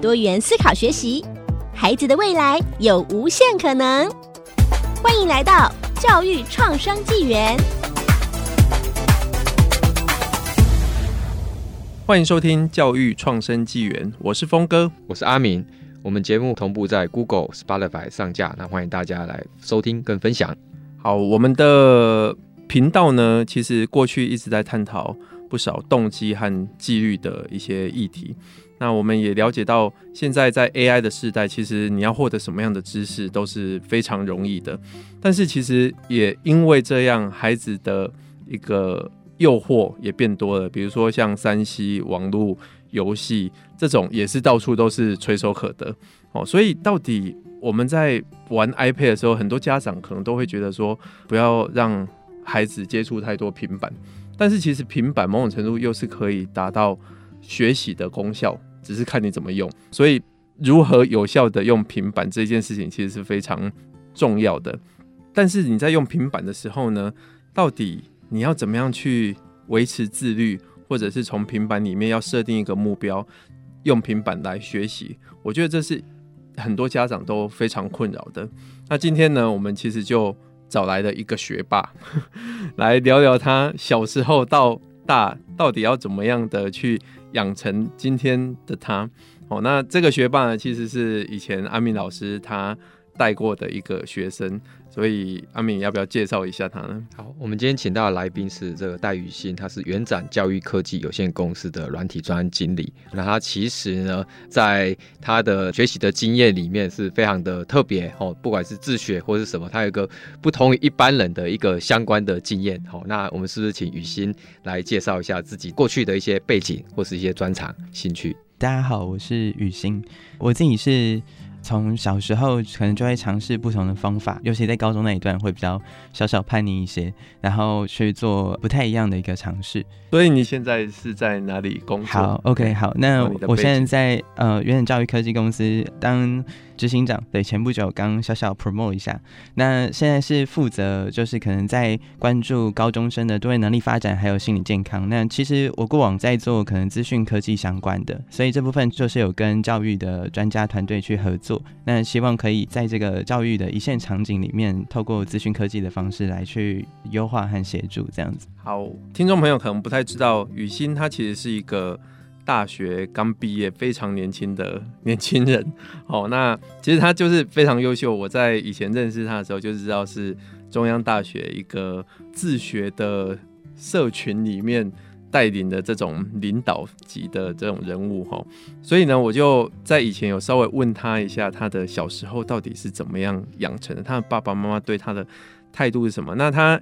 多元思考学习，孩子的未来有无限可能。欢迎来到教育创生纪元。欢迎收听教育创生纪元，我是峰哥，我是阿明。我们节目同步在 Google、Spotify 上架，那欢迎大家来收听跟分享。好，我们的频道呢，其实过去一直在探讨不少动机和纪律的一些议题。那我们也了解到，现在在 AI 的时代，其实你要获得什么样的知识都是非常容易的。但是其实也因为这样，孩子的一个诱惑也变多了。比如说像 3C 网络游戏这种，也是到处都是垂手可得哦。所以到底我们在玩 iPad 的时候，很多家长可能都会觉得说，不要让孩子接触太多平板。但是其实平板某种程度又是可以达到学习的功效。只是看你怎么用，所以如何有效的用平板这件事情其实是非常重要的。但是你在用平板的时候呢，到底你要怎么样去维持自律，或者是从平板里面要设定一个目标，用平板来学习？我觉得这是很多家长都非常困扰的。那今天呢，我们其实就找来了一个学霸 来聊聊他小时候到大到底要怎么样的去。养成今天的他，哦，那这个学霸呢，其实是以前阿明老师他带过的一个学生，所以阿敏要不要介绍一下他呢？好，我们今天请到的来宾是这个戴宇欣，他是元展教育科技有限公司的软体专案经理。那他其实呢，在他的学习的经验里面是非常的特别哦，不管是自学或是什么，他有一个不同于一般人的一个相关的经验。好，那我们是不是请雨欣来介绍一下自己过去的一些背景或是一些专长、兴趣？大家好，我是雨欣，我自己是。从小时候可能就会尝试不同的方法，尤其在高中那一段会比较小小叛逆一些，然后去做不太一样的一个尝试。所以你现在是在哪里工作？好，OK，好，那我现在在呃原点教育科技公司当。执行长，对，前不久刚小小 promote 一下，那现在是负责就是可能在关注高中生的多元能力发展，还有心理健康。那其实我过往在做可能资讯科技相关的，所以这部分就是有跟教育的专家团队去合作。那希望可以在这个教育的一线场景里面，透过资讯科技的方式来去优化和协助这样子。好，听众朋友可能不太知道，雨欣他其实是一个。大学刚毕业，非常年轻的年轻人。哦，那其实他就是非常优秀。我在以前认识他的时候，就知道是中央大学一个自学的社群里面带领的这种领导级的这种人物。哈，所以呢，我就在以前有稍微问他一下，他的小时候到底是怎么样养成的？他的爸爸妈妈对他的态度是什么？那他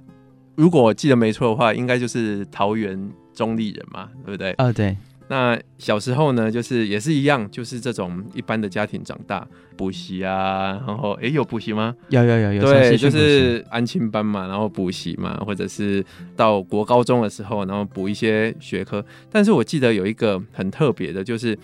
如果我记得没错的话，应该就是桃园中坜人嘛，对不对？啊、哦，对。那小时候呢，就是也是一样，就是这种一般的家庭长大，补习啊，然后哎、欸，有补习吗？有有有有，对，就是安亲班嘛，然后补习嘛，或者是到国高中的时候，然后补一些学科。但是我记得有一个很特别的，就是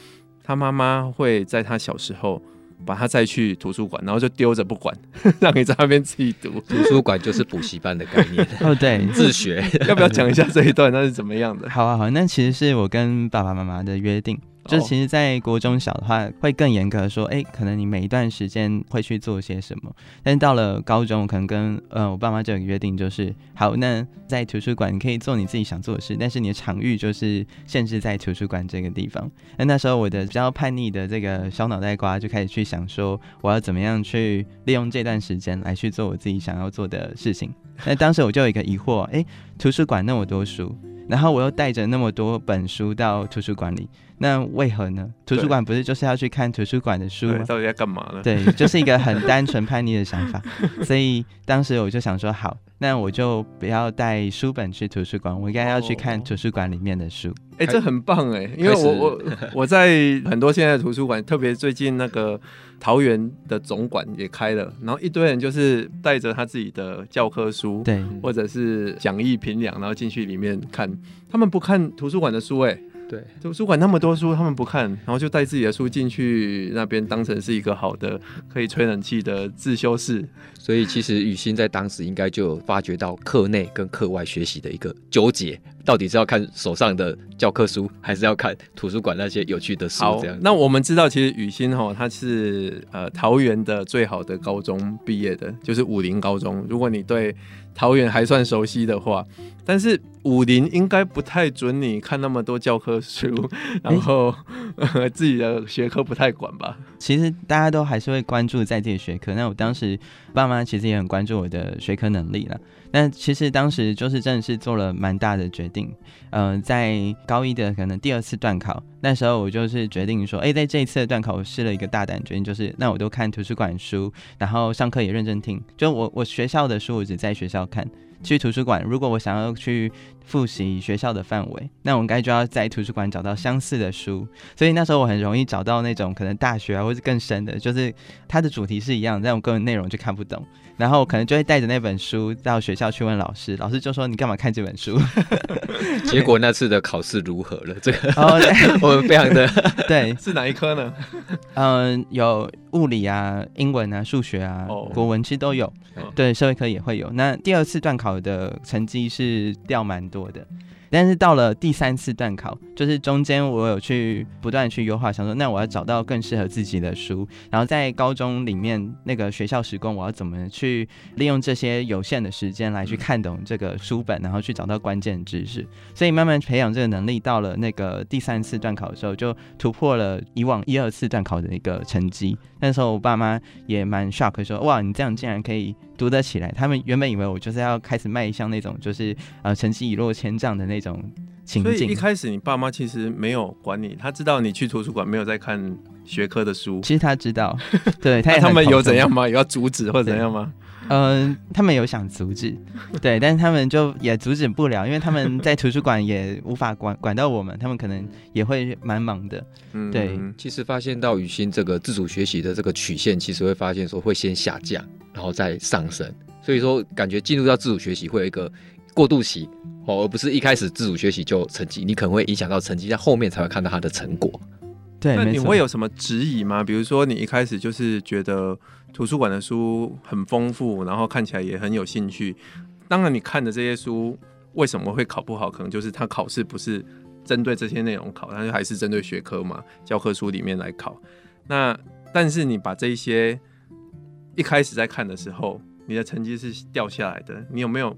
他妈妈会在他小时候。把他再去图书馆，然后就丢着不管，让你在那边自己读。图书馆就是补习班的概念 哦，对，自学。要不要讲一下这一段？那是怎么样的？好啊，好，那其实是我跟爸爸妈妈的约定。就是其实，在国中小的话，会更严格说，哎、欸，可能你每一段时间会去做些什么。但是到了高中，我可能跟呃我爸妈就有个约定，就是好，那在图书馆你可以做你自己想做的事，但是你的场域就是限制在图书馆这个地方。那那时候我的比较叛逆的这个小脑袋瓜就开始去想说，我要怎么样去利用这段时间来去做我自己想要做的事情。那当时我就有一个疑惑，哎、欸，图书馆那么多书。然后我又带着那么多本书到图书馆里，那为何呢？图书馆不是就是要去看图书馆的书吗？到底在干嘛呢？对，就是一个很单纯叛逆的想法。所以当时我就想说，好，那我就不要带书本去图书馆，我应该要去看图书馆里面的书。哎、哦欸，这很棒哎，因为我我 我在很多现在的图书馆，特别最近那个桃园的总馆也开了，然后一堆人就是带着他自己的教科书，对，或者是讲义评量，然后进去里面看，他们不看图书馆的书哎。对，图书馆那么多书，他们不看，然后就带自己的书进去那边，当成是一个好的可以吹冷气的自修室。所以其实雨欣在当时应该就发觉到课内跟课外学习的一个纠结，到底是要看手上的教科书，还是要看图书馆那些有趣的书？这样。那我们知道，其实雨欣哈，他是呃桃园的最好的高中毕业的，就是武林高中。如果你对桃园还算熟悉的话，但是武林应该不太准你看那么多教科书，然后、欸、自己的学科不太管吧？其实大家都还是会关注在自己学科。那我当时爸妈其实也很关注我的学科能力了。那其实当时就是真的是做了蛮大的决定。嗯、呃，在高一的可能第二次段考，那时候我就是决定说，哎、在这一次的段考，我试了一个大胆决定，就是那我都看图书馆书，然后上课也认真听。就我我学校的书，我只在学校看。去图书馆，如果我想要去复习学校的范围，那我应该就要在图书馆找到相似的书。所以那时候我很容易找到那种可能大学啊，或是更深的，就是它的主题是一样，但我个人内容就看不懂。然后我可能就会带着那本书到学校去问老师，老师就说：“你干嘛看这本书？”结果那次的考试如何了？这个 哦，我们非常的 对，是哪一科呢？嗯，有物理啊、英文啊、数学啊、哦、国文其实都有，对，社会科也会有。那第二次段考的成绩是掉蛮多的。但是到了第三次段考，就是中间我有去不断去优化，想说那我要找到更适合自己的书，然后在高中里面那个学校时光，我要怎么去利用这些有限的时间来去看懂这个书本，然后去找到关键知识，所以慢慢培养这个能力。到了那个第三次段考的时候，就突破了以往一二次段考的一个成绩。那时候我爸妈也蛮 shock，说哇，你这样竟然可以读得起来。他们原本以为我就是要开始迈向那种就是呃成绩一落千丈的那种情境。所以一开始你爸妈其实没有管你，他知道你去图书馆没有在看学科的书。其实他知道，对他也他们有怎样吗？有要阻止或者怎样吗？嗯、呃，他们有想阻止，对，但是他们就也阻止不了，因为他们在图书馆也无法管管到我们，他们可能也会蛮忙的。嗯，对。其实发现到雨欣这个自主学习的这个曲线，其实会发现说会先下降，然后再上升。所以说，感觉进入到自主学习会有一个过渡期哦，而不是一开始自主学习就成绩，你可能会影响到成绩，在后面才会看到它的成果。对，那你会有什么质疑吗？比如说你一开始就是觉得。图书馆的书很丰富，然后看起来也很有兴趣。当然，你看的这些书为什么会考不好？可能就是他考试不是针对这些内容考，但是还是针对学科嘛，教科书里面来考。那但是你把这一些一开始在看的时候，你的成绩是掉下来的。你有没有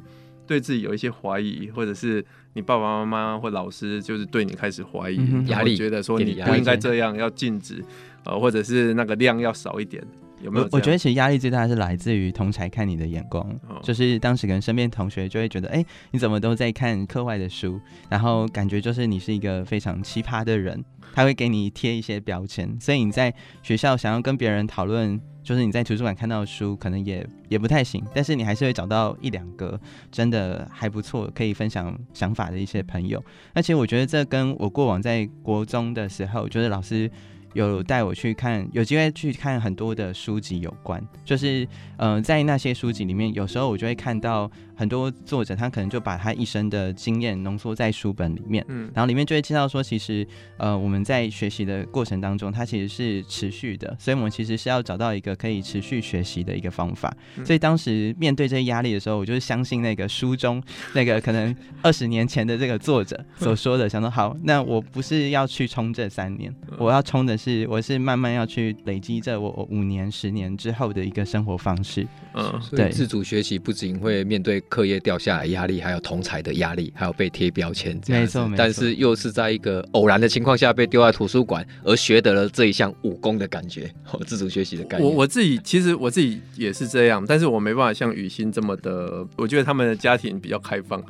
对自己有一些怀疑，或者是你爸爸妈妈或老师就是对你开始怀疑，压力、嗯、觉得说你不应该这样，要禁止，呃，或者是那个量要少一点？有没有？我觉得其实压力最大是来自于同才看你的眼光，哦、就是当时可能身边同学就会觉得，哎、欸，你怎么都在看课外的书，然后感觉就是你是一个非常奇葩的人，他会给你贴一些标签，所以你在学校想要跟别人讨论，就是你在图书馆看到的书，可能也也不太行，但是你还是会找到一两个真的还不错可以分享想法的一些朋友。而且我觉得这跟我过往在国中的时候，就是老师。有带我去看，有机会去看很多的书籍有关，就是嗯、在那些书籍里面，有时候我就会看到。很多作者他可能就把他一生的经验浓缩在书本里面，嗯，然后里面就会介绍说，其实呃我们在学习的过程当中，它其实是持续的，所以我们其实是要找到一个可以持续学习的一个方法。嗯、所以当时面对这些压力的时候，我就是相信那个书中 那个可能二十年前的这个作者所说的，想说好，那我不是要去冲这三年，我要冲的是我是慢慢要去累积这我五年、十年之后的一个生活方式。嗯，对，自主学习不仅会面对课业掉下来压力，还有同才的压力，还有被贴标签，没错，没错。但是又是在一个偶然的情况下被丢在图书馆，而学得了这一项武功的感觉，自主学习的感觉。我我自己其实我自己也是这样，但是我没办法像雨欣这么的，我觉得他们的家庭比较开放，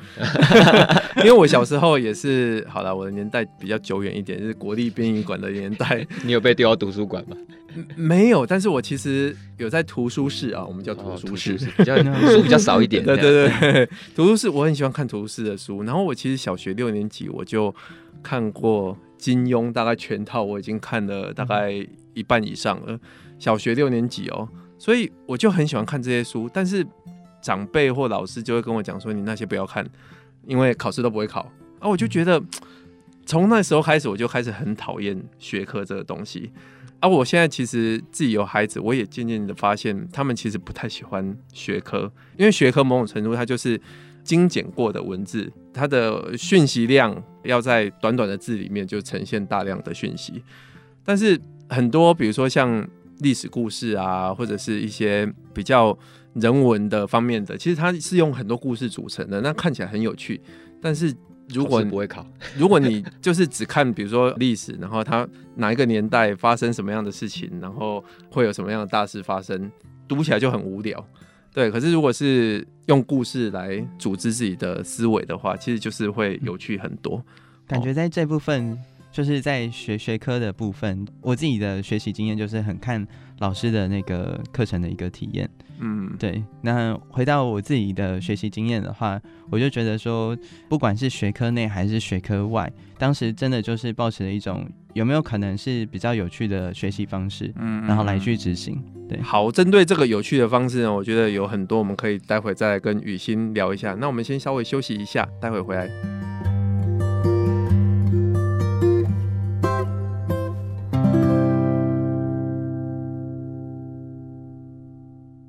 因为我小时候也是，好了，我的年代比较久远一点，就是国立殡仪馆的年代，你有被丢到图书馆吗？没有，但是我其实有在图书室啊，我们叫图书室，哦、比较 书比较少一点。对对对，图书室我很喜欢看图书室的书。然后我其实小学六年级我就看过金庸，大概全套我已经看了大概一半以上了。小学六年级哦，所以我就很喜欢看这些书。但是长辈或老师就会跟我讲说：“你那些不要看，因为考试都不会考。”啊，我就觉得从那时候开始，我就开始很讨厌学科这个东西。啊，我现在其实自己有孩子，我也渐渐的发现，他们其实不太喜欢学科，因为学科某种程度它就是精简过的文字，它的讯息量要在短短的字里面就呈现大量的讯息。但是很多，比如说像历史故事啊，或者是一些比较人文的方面的，其实它是用很多故事组成的，那看起来很有趣，但是。如果不会考，如果你就是只看，比如说历史，然后它哪一个年代发生什么样的事情，然后会有什么样的大事发生，读起来就很无聊。对，可是如果是用故事来组织自己的思维的话，其实就是会有趣很多。感觉在这部分，就是在学学科的部分，我自己的学习经验就是很看老师的那个课程的一个体验。嗯，对。那回到我自己的学习经验的话，我就觉得说，不管是学科内还是学科外，当时真的就是保持了一种有没有可能是比较有趣的学习方式，嗯，然后来去执行。对，好，针对这个有趣的方式呢，我觉得有很多我们可以待会再来跟雨欣聊一下。那我们先稍微休息一下，待会回来。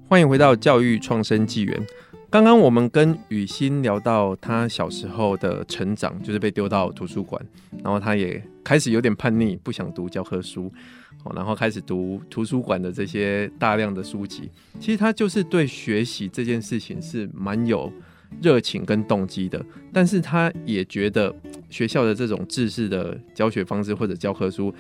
欢迎回到教育创生纪元。刚刚我们跟雨欣聊到他小时候的成长，就是被丢到图书馆，然后他也开始有点叛逆，不想读教科书，然后开始读图书馆的这些大量的书籍。其实他就是对学习这件事情是蛮有热情跟动机的，但是他也觉得学校的这种制式的教学方式或者教科书，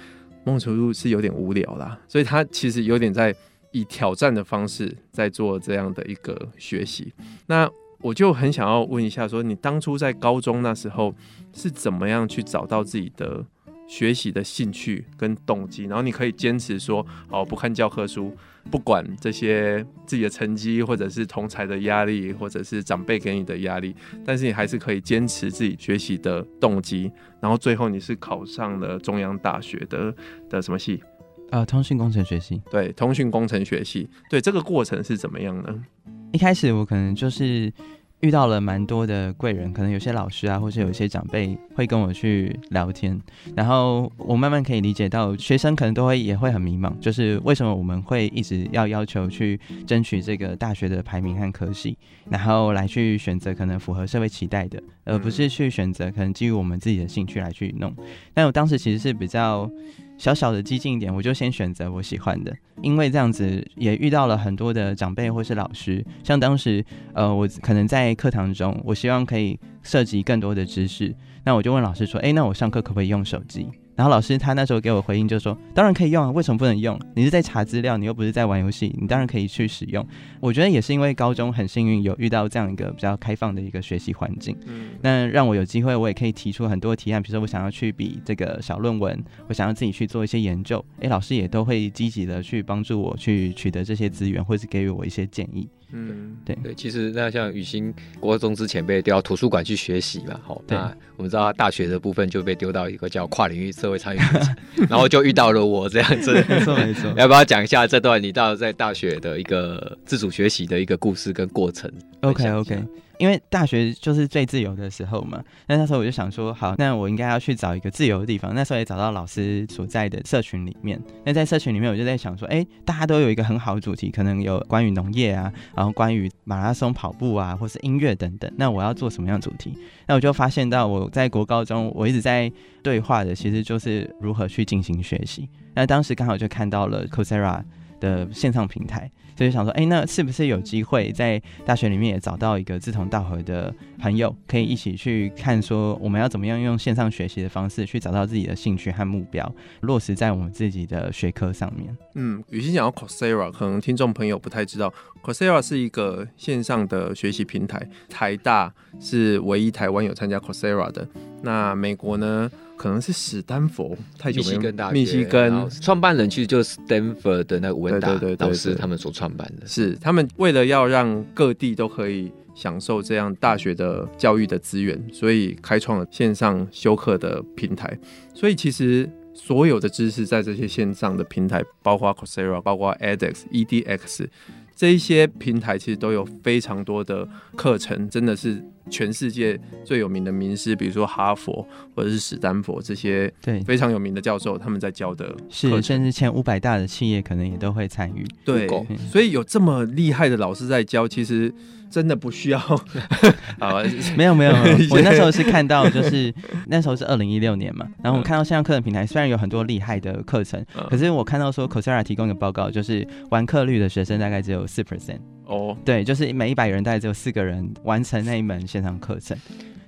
某种程度是有点无聊啦，所以他其实有点在。以挑战的方式在做这样的一个学习，那我就很想要问一下，说你当初在高中那时候是怎么样去找到自己的学习的兴趣跟动机，然后你可以坚持说，哦，不看教科书，不管这些自己的成绩，或者是同才的压力，或者是长辈给你的压力，但是你还是可以坚持自己学习的动机，然后最后你是考上了中央大学的的什么系？呃，通讯工程学系。对，通讯工程学系。对，这个过程是怎么样呢？一开始我可能就是遇到了蛮多的贵人，可能有些老师啊，或是有一些长辈会跟我去聊天，然后我慢慢可以理解到，学生可能都会也会很迷茫，就是为什么我们会一直要要求去争取这个大学的排名和科系，然后来去选择可能符合社会期待的，而不是去选择可能基于我们自己的兴趣来去弄。但我当时其实是比较。小小的激进一点，我就先选择我喜欢的，因为这样子也遇到了很多的长辈或是老师，像当时，呃，我可能在课堂中，我希望可以涉及更多的知识，那我就问老师说，诶，那我上课可不可以用手机？然后老师他那时候给我回应就说，当然可以用啊，为什么不能用？你是在查资料，你又不是在玩游戏，你当然可以去使用。我觉得也是因为高中很幸运有遇到这样一个比较开放的一个学习环境，嗯，那让我有机会，我也可以提出很多提案，比如说我想要去比这个小论文，我想要自己去做一些研究，诶，老师也都会积极的去帮助我去取得这些资源，或是给予我一些建议。嗯，对对，其实那像雨欣国中之前被丢到图书馆去学习嘛，好，那我们知道他大学的部分就被丢到一个叫跨领域社会参与课程，然后就遇到了我这样子，没错没错。要不要讲一下这段你到在大学的一个自主学习的一个故事跟过程？OK OK。因为大学就是最自由的时候嘛，那那时候我就想说，好，那我应该要去找一个自由的地方。那时候也找到老师所在的社群里面。那在社群里面，我就在想说，哎，大家都有一个很好的主题，可能有关于农业啊，然后关于马拉松跑步啊，或是音乐等等。那我要做什么样的主题？那我就发现到我在国高中，我一直在对话的，其实就是如何去进行学习。那当时刚好就看到了 Coursera 的线上平台。所以想说，哎、那是不是有机会在大学里面也找到一个志同道合的朋友，可以一起去看，说我们要怎么样用线上学习的方式去找到自己的兴趣和目标，落实在我们自己的学科上面。嗯，雨欣讲到 Coursera，可能听众朋友不太知道，Coursera 是一个线上的学习平台，台大是唯一台湾有参加 Coursera 的。那美国呢？可能是史丹佛，太久没密西根大学，密西根创办人其实就是 Stanford 的那个文达对对对对老师对他们所创办的。是他们为了要让各地都可以享受这样大学的教育的资源，所以开创了线上修课的平台。所以其实所有的知识在这些线上的平台，包括 Coursera、包括 edX、EDX 这一些平台，其实都有非常多的课程，真的是。全世界最有名的名师，比如说哈佛或者是史丹佛这些对非常有名的教授，他们在教的是甚至前五百大的企业可能也都会参与。对，所以有这么厉害的老师在教，其实真的不需要。啊，没有没有，我那时候是看到，就是那时候是二零一六年嘛，然后我看到线上课程平台虽然有很多厉害的课程，可是我看到说 Coursera 提供的报告，就是完课率的学生大概只有四 percent。哦，对，就是每一百人大概只有四个人完成那一门线上课程。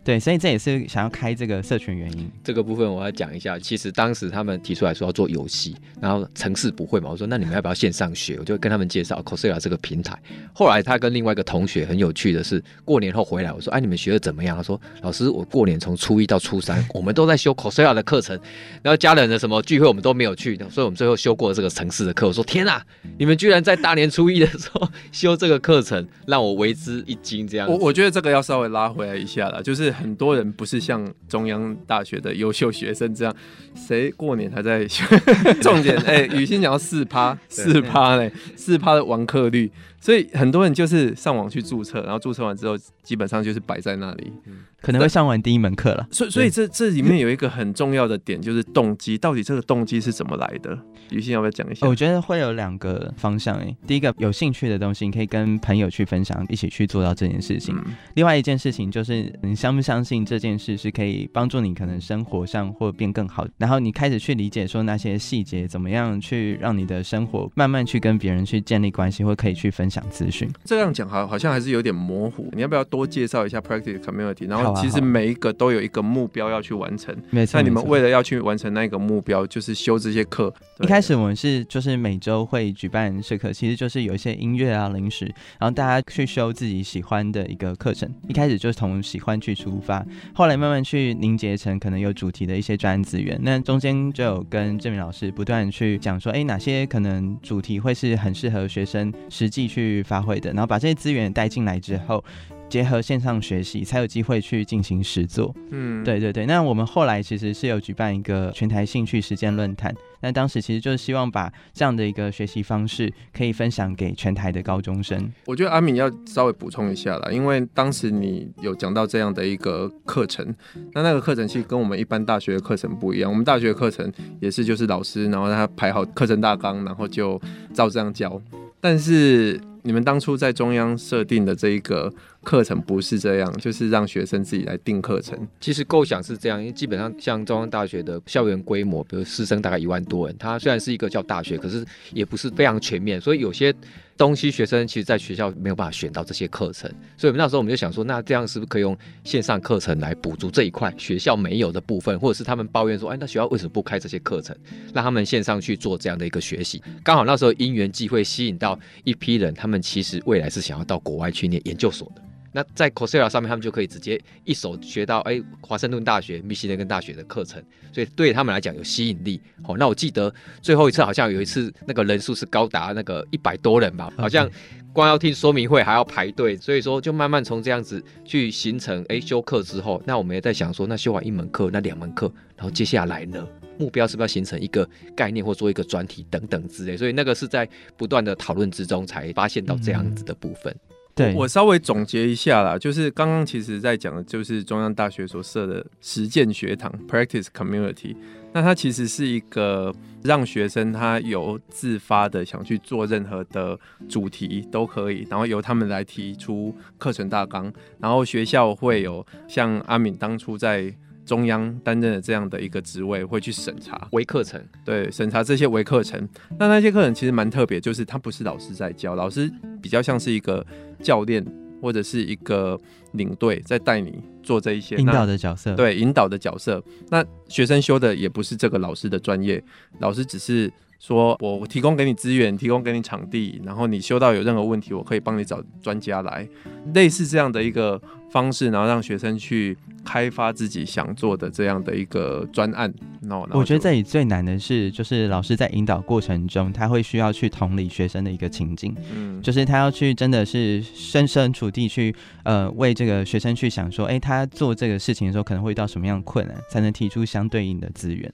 对，所以这也是想要开这个社群原因。这个部分我要讲一下。其实当时他们提出来说要做游戏，然后城市不会嘛，我说那你们要不要线上学？我就跟他们介绍 Coursera 这个平台。后来他跟另外一个同学很有趣的是，过年后回来，我说哎，你们学的怎么样？他说老师，我过年从初一到初三，我们都在修 Coursera 的课程，然后家人的什么聚会我们都没有去，所以我们最后修过这个城市的课。我说天哪，你们居然在大年初一的时候修这个课程，让我为之一惊。这样，我我觉得这个要稍微拉回来一下了，就是。很多人不是像中央大学的优秀学生这样，谁过年还在 重点？哎、欸，雨欣讲到四趴，四趴嘞，四趴的完课率。所以很多人就是上网去注册，然后注册完之后，基本上就是摆在那里，可能会上完第一门课了。所以，所以这这里面有一个很重要的点，就是动机，到底这个动机是怎么来的？于欣要不要讲一下？我觉得会有两个方向诶。第一个，有兴趣的东西，你可以跟朋友去分享，一起去做到这件事情。嗯、另外一件事情就是，你相不相信这件事是可以帮助你可能生活上或变更好？然后你开始去理解说那些细节怎么样去让你的生活慢慢去跟别人去建立关系，或可以去分享。资讯，这样讲好好像还是有点模糊。你要不要多介绍一下 Practice Community？然后其实每一个都有一个目标要去完成。没错，那你们为了要去完成那个目标，就是修这些课。一开始我们是就是每周会举办社课，其实就是有一些音乐啊、零食，然后大家去修自己喜欢的一个课程。一开始就是从喜欢去出发，后来慢慢去凝结成可能有主题的一些专案资源。那中间就有跟郑明老师不断去讲说，哎，哪些可能主题会是很适合学生实际。去发挥的，然后把这些资源带进来之后，结合线上学习，才有机会去进行实作。嗯，对对对。那我们后来其实是有举办一个全台兴趣实践论坛，那当时其实就是希望把这样的一个学习方式可以分享给全台的高中生。我觉得阿敏要稍微补充一下啦，因为当时你有讲到这样的一个课程，那那个课程其实跟我们一般大学的课程不一样。我们大学的课程也是就是老师，然后他排好课程大纲，然后就照这样教。但是你们当初在中央设定的这一个课程不是这样，就是让学生自己来定课程。其实构想是这样，因为基本上像中央大学的校园规模，比如师生大概一万多人，它虽然是一个叫大学，可是也不是非常全面，所以有些东西学生其实在学校没有办法选到这些课程。所以那时候我们就想说，那这样是不是可以用线上课程来补足这一块学校没有的部分，或者是他们抱怨说，哎，那学校为什么不开这些课程，让他们线上去做这样的一个学习？刚好那时候因缘际会吸引到一批人，他们其实未来是想要到国外去念研究所的。那在 Coursera 上面，他们就可以直接一手学到哎，华盛顿大学、密西根大学的课程，所以对他们来讲有吸引力。好，那我记得最后一次好像有一次那个人数是高达那个一百多人吧，好像光要听说明会还要排队，所以说就慢慢从这样子去形成哎修课之后，那我们也在想说，那修完一门课，那两门课，然后接下来呢，目标是不是要形成一个概念或做一个专题等等之类，所以那个是在不断的讨论之中才发现到这样子的部分。嗯对我，我稍微总结一下啦，就是刚刚其实在讲的，就是中央大学所设的实践学堂 （Practice Community）。那它其实是一个让学生他有自发的想去做任何的主题都可以，然后由他们来提出课程大纲，然后学校会有像阿敏当初在。中央担任的这样的一个职位，会去审查微课程，对，审查这些微课程。那那些课程其实蛮特别，就是他不是老师在教，老师比较像是一个教练或者是一个领队在带你做这一些引导的角色。对，引导的角色。那学生修的也不是这个老师的专业，老师只是说我提供给你资源，提供给你场地，然后你修到有任何问题，我可以帮你找专家来，类似这样的一个方式，然后让学生去开发自己想做的这样的一个专案。那我觉得这里最难的是，就是老师在引导过程中，他会需要去同理学生的一个情境，嗯，就是他要去真的是深深处地去，呃，为这个学生去想说，哎、欸，他做这个事情的时候可能会遇到什么样的困难，才能提出相对应的资源。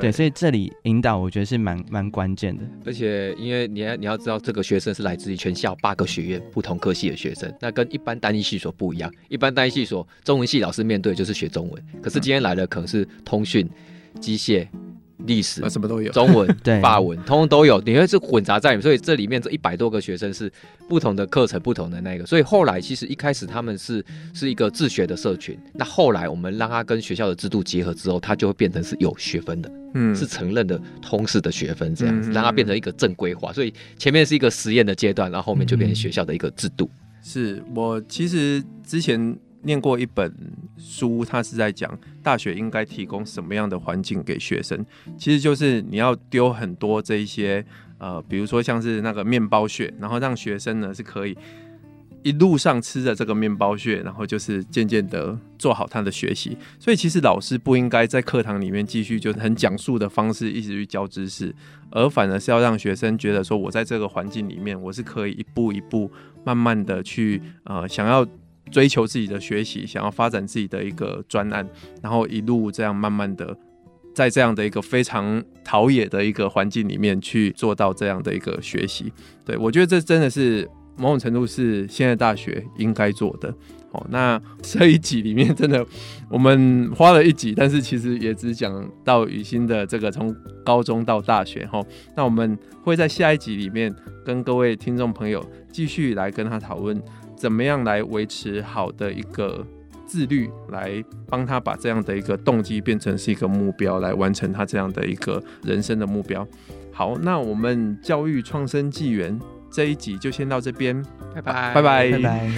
对，所以这里引导我觉得是蛮蛮关键的，而且因为你要你要知道，这个学生是来自于全校八个学院不同科系的学生，那跟一般单一系所不一样。一般单一系所中文系老师面对就是学中文，可是今天来的可能是通讯、机械。历史什么都有，中文、法文，通通都有。你会是混杂在里面，所以这里面这一百多个学生是不同的课程、不同的那个。所以后来其实一开始他们是是一个自学的社群。那后来我们让他跟学校的制度结合之后，他就会变成是有学分的，嗯，是承认的通识的学分这样子，让他变成一个正规化。所以前面是一个实验的阶段，然后后面就变成学校的一个制度。是我其实之前。念过一本书，他是在讲大学应该提供什么样的环境给学生。其实就是你要丢很多这一些呃，比如说像是那个面包屑，然后让学生呢是可以一路上吃着这个面包屑，然后就是渐渐的做好他的学习。所以其实老师不应该在课堂里面继续就是很讲述的方式一直去教知识，而反而是要让学生觉得说，我在这个环境里面，我是可以一步一步慢慢的去呃想要。追求自己的学习，想要发展自己的一个专案，然后一路这样慢慢的，在这样的一个非常陶冶的一个环境里面去做到这样的一个学习。对，我觉得这真的是某种程度是现在大学应该做的。哦，那这一集里面真的我们花了一集，但是其实也只讲到雨欣的这个从高中到大学。哈，那我们会在下一集里面跟各位听众朋友继续来跟他讨论。怎么样来维持好的一个自律，来帮他把这样的一个动机变成是一个目标，来完成他这样的一个人生的目标。好，那我们教育创生纪元这一集就先到这边，拜拜，拜拜，拜拜。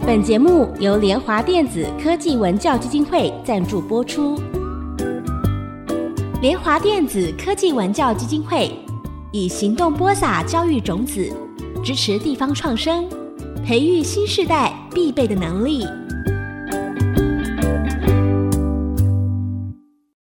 本节目由联华电子科技文教基金会赞助播出。联华电子科技文教基金会。以行动播撒教育种子，支持地方创生，培育新时代必备的能力。